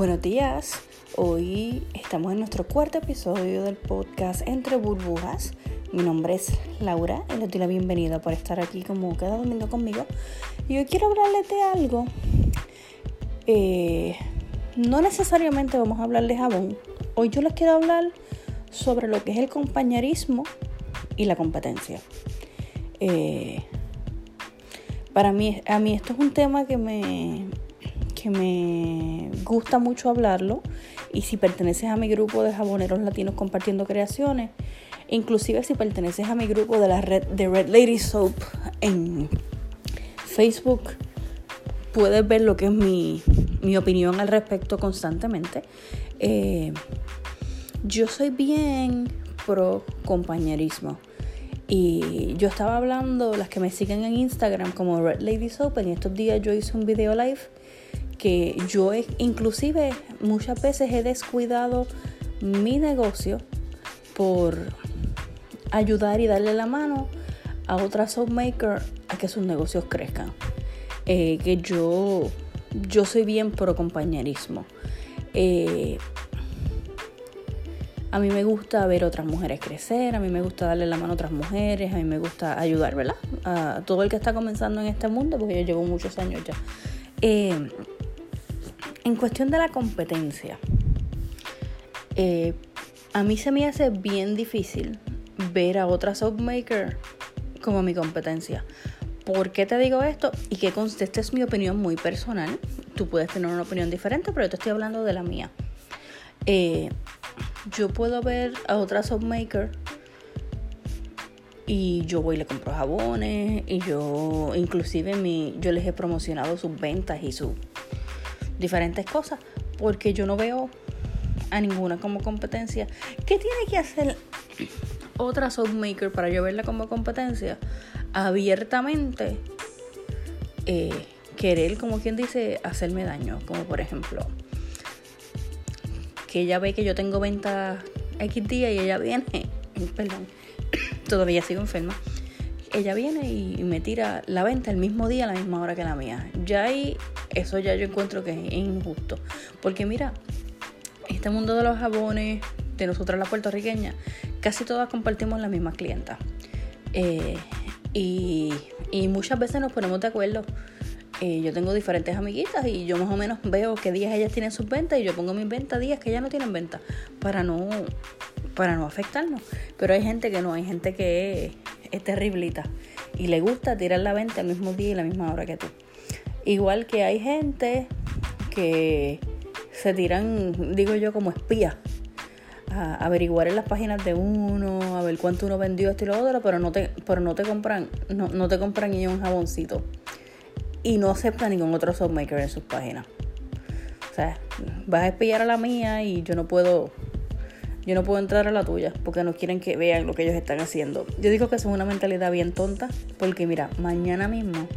Buenos días. Hoy estamos en nuestro cuarto episodio del podcast Entre Burbujas. Mi nombre es Laura y les doy la bienvenida por estar aquí como cada domingo conmigo. Y hoy quiero hablarles de algo. Eh, no necesariamente vamos a hablar de jabón. Hoy yo les quiero hablar sobre lo que es el compañerismo y la competencia. Eh, para mí, a mí esto es un tema que me, que me gusta mucho hablarlo y si perteneces a mi grupo de jaboneros latinos compartiendo creaciones, inclusive si perteneces a mi grupo de la red de Red Lady Soap en Facebook, puedes ver lo que es mi, opinión al respecto constantemente. Eh, yo soy bien pro compañerismo. Y yo estaba hablando, las que me siguen en Instagram como Red Lady Soap, en estos días yo hice un video live que yo inclusive muchas veces he descuidado mi negocio por ayudar y darle la mano a otras soapmakers a que sus negocios crezcan. Eh, que yo, yo soy bien pro compañerismo. Eh, a mí me gusta ver otras mujeres crecer, a mí me gusta darle la mano a otras mujeres, a mí me gusta ayudar, ¿verdad? A todo el que está comenzando en este mundo, porque yo llevo muchos años ya. Eh, en cuestión de la competencia, eh, a mí se me hace bien difícil ver a otra soapmaker como mi competencia. ¿Por qué te digo esto? Y que esta es mi opinión muy personal. Tú puedes tener una opinión diferente, pero yo te estoy hablando de la mía. Eh, yo puedo ver a otra soapmaker y yo voy y le compro jabones y yo inclusive mi, yo les he promocionado sus ventas y sus diferentes cosas, porque yo no veo a ninguna como competencia. ¿Qué tiene que hacer otra soapmaker para yo verla como competencia? Abiertamente eh, querer, como quien dice, hacerme daño. Como por ejemplo, que ella ve que yo tengo venta X día y ella viene, perdón, todavía sigo enferma ella viene y me tira la venta el mismo día a la misma hora que la mía. Ya ahí, eso ya yo encuentro que es injusto. Porque mira, este mundo de los jabones, de nosotras las puertorriqueñas, casi todas compartimos la misma clienta. Eh, y, muchas veces nos ponemos de acuerdo. Eh, yo tengo diferentes amiguitas y yo más o menos veo qué días ellas tienen sus ventas y yo pongo mis ventas días que ellas no tienen venta para no para no afectarnos. Pero hay gente que no, hay gente que es terriblita y le gusta tirar la venta el mismo día y la misma hora que tú. Igual que hay gente que se tiran, digo yo, como espías a averiguar en las páginas de uno, a ver cuánto uno vendió esto y lo otro, pero no te, pero no te compran, no, no te compran ni un jaboncito. Y no aceptan ningún otro softmaker en sus páginas. O sea, vas a espiar a la mía y yo no puedo yo no puedo entrar a la tuya porque no quieren que vean lo que ellos están haciendo. Yo digo que es una mentalidad bien tonta porque mira, mañana mismo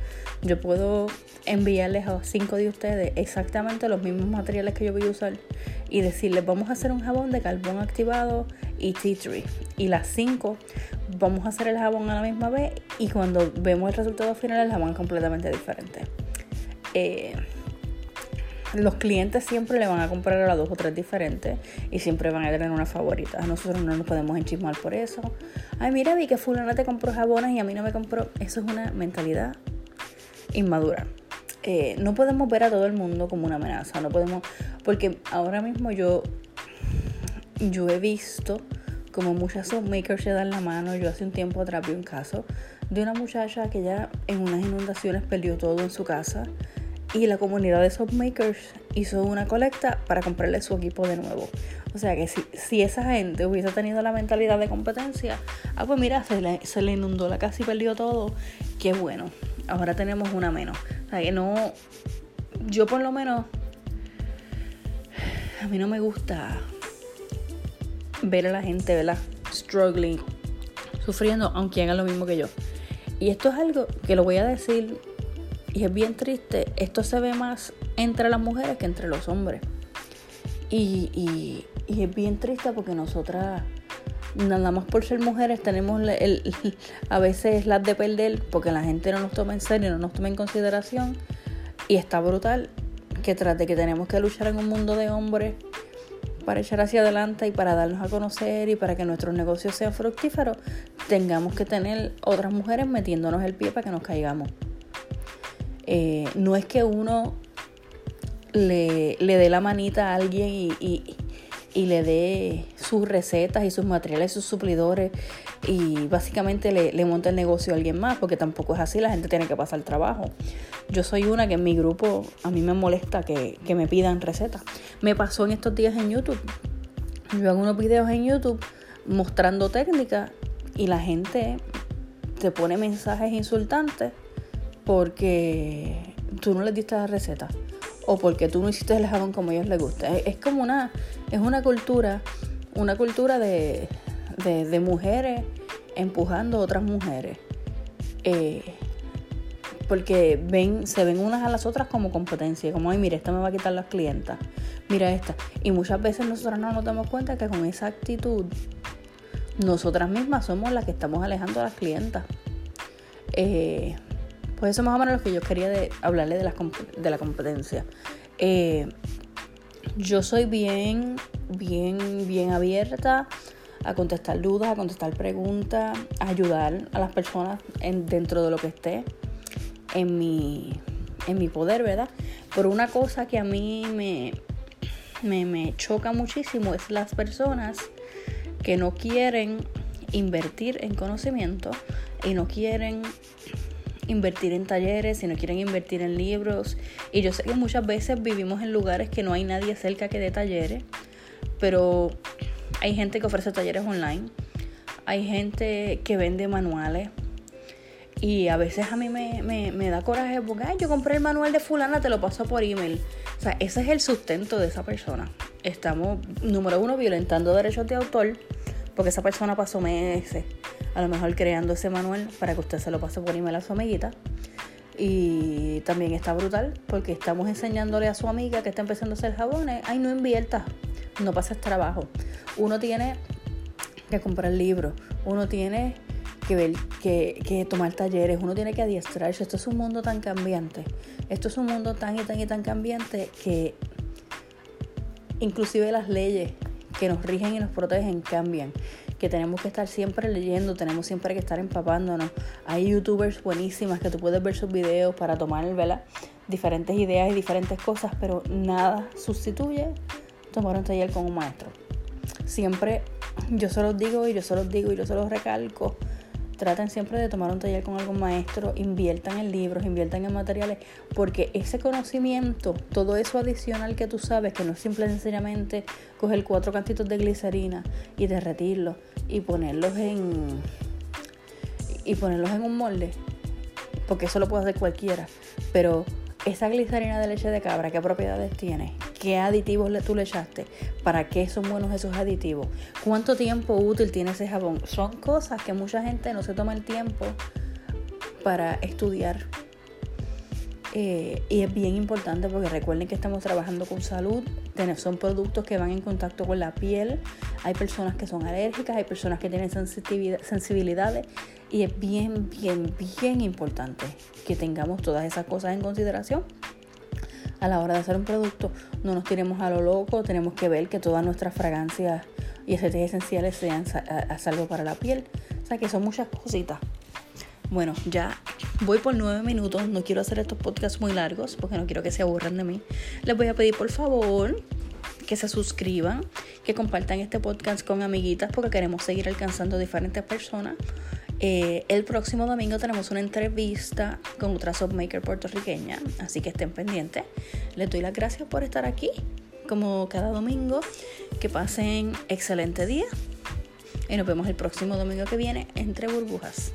yo puedo enviarles a cinco de ustedes exactamente los mismos materiales que yo voy a usar y decirles vamos a hacer un jabón de carbón activado y tea tree y las cinco vamos a hacer el jabón a la misma vez y cuando vemos el resultado final el jabón es completamente diferente. Eh, los clientes siempre le van a comprar a dos o tres diferentes y siempre van a tener una favorita. Nosotros no nos podemos enchismar por eso. Ay, mira, vi que fulana te compró jabones y a mí no me compró. Eso es una mentalidad inmadura. Eh, no podemos ver a todo el mundo como una amenaza. No podemos, porque ahora mismo yo, yo he visto como muchas makers se dan la mano. Yo hace un tiempo atrás vi un caso de una muchacha que ya en unas inundaciones perdió todo en su casa y la comunidad de softmakers hizo una colecta para comprarle su equipo de nuevo. O sea que si, si esa gente hubiese tenido la mentalidad de competencia, ah, pues mira, se le, se le inundó la casa y perdió todo. Qué bueno. Ahora tenemos una menos. O sea que no. Yo por lo menos. A mí no me gusta ver a la gente, ¿verdad? Struggling, sufriendo, aunque hagan lo mismo que yo. Y esto es algo que lo voy a decir y es bien triste, esto se ve más entre las mujeres que entre los hombres. Y, es bien triste porque nosotras, nada más por ser mujeres, tenemos el, a veces las de perder porque la gente no nos toma en serio, no nos toma en consideración. Y está brutal que tras de que tenemos que luchar en un mundo de hombres para echar hacia adelante y para darnos a conocer y para que nuestros negocios sean fructíferos, tengamos que tener otras mujeres metiéndonos el pie para que nos caigamos. Eh, no es que uno le, dé la manita a alguien y, le dé sus recetas y sus materiales, sus suplidores y básicamente le, le monte el negocio a alguien más, porque tampoco es así, la gente tiene que pasar trabajo. Yo soy una que en mi grupo a mí me molesta que, que me pidan recetas. Me pasó en estos días en YouTube. Yo hago unos videos en YouTube mostrando técnicas y la gente te pone mensajes insultantes porque tú no les diste la receta o porque tú no hiciste el jabón como a ellos les gusta. Es, como una, es una cultura, una cultura de, de, mujeres empujando a otras mujeres. Eh, porque ven, se ven unas a las otras como competencia, como, ay, mira, esta me va a quitar las clientas, mira esta. Y muchas veces nosotras no nos damos cuenta que con esa actitud, nosotras mismas somos las que estamos alejando a las clientas. Eh, pues eso más o menos lo que yo quería de, hablarle de la, de la competencia. Eh, yo soy bien, bien, bien abierta a contestar dudas, a contestar preguntas, a ayudar a las personas en, dentro de lo que esté en mi, en mi poder, ¿verdad? Pero una cosa que a mí me, me, me choca muchísimo es las personas que no quieren invertir en conocimiento y no quieren invertir en talleres, y no quieren invertir en libros. Y yo sé que muchas veces vivimos en lugares que no hay nadie cerca que dé talleres, pero hay gente que ofrece talleres online, hay gente que vende manuales. Y a veces a mí me, da coraje porque yo compré el manual de fulana, te lo paso por email. O sea, ese es el sustento de esa persona. Estamos, número uno, violentando derechos de autor, porque esa persona pasó meses a lo mejor creando ese manual para que usted se lo pase por email a su amiguita. Y también está brutal porque estamos enseñándole a su amiga que está empezando a hacer jabones, ay, no invierta, no pases trabajo. Uno tiene que comprar libros, uno tiene que ver, que, tomar talleres, uno tiene que adiestrarse. Esto es un mundo tan cambiante. Esto es un mundo tan y tan y tan cambiante que inclusive las leyes que nos rigen y nos protegen cambian que tenemos que estar siempre leyendo, tenemos siempre que estar empapándonos. Hay youtubers buenísimas que tú puedes ver sus videos para tomar ¿verdad? diferentes ideas y diferentes cosas, pero nada sustituye tomar un taller con un maestro. Siempre yo se los digo y yo se los digo y yo se los recalco traten siempre de tomar un taller con algún maestro, inviertan en libros, inviertan en materiales, porque ese conocimiento, todo eso adicional que tú sabes, que no es simplemente coger cuatro cantitos de glicerina y derretirlos y ponerlos en y ponerlos en un molde, porque eso lo puede hacer cualquiera, pero esa glicerina de leche de cabra, ¿qué propiedades tiene? ¿Qué aditivos tú le echaste? ¿Para qué son buenos esos aditivos? ¿Cuánto tiempo útil tiene ese jabón? Son cosas que mucha gente no se toma el tiempo para estudiar. Eh, y es bien importante porque recuerden que estamos trabajando con salud, son productos que van en contacto con la piel, hay personas que son alérgicas, hay personas que tienen sensibilidades y es bien, bien, bien importante que tengamos todas esas cosas en consideración a la hora de hacer un producto. No nos tiremos a lo loco, tenemos que ver que todas nuestras fragancias y aceites esenciales sean a salvo para la piel. O sea que son muchas cositas. Bueno, ya voy por nueve minutos. No quiero hacer estos podcasts muy largos porque no quiero que se aburran de mí. Les voy a pedir por favor que se suscriban, que compartan este podcast con amiguitas porque queremos seguir alcanzando diferentes personas. Eh, el próximo domingo tenemos una entrevista con otra submaker puertorriqueña, así que estén pendientes. Les doy las gracias por estar aquí, como cada domingo. Que pasen excelente día y nos vemos el próximo domingo que viene entre burbujas.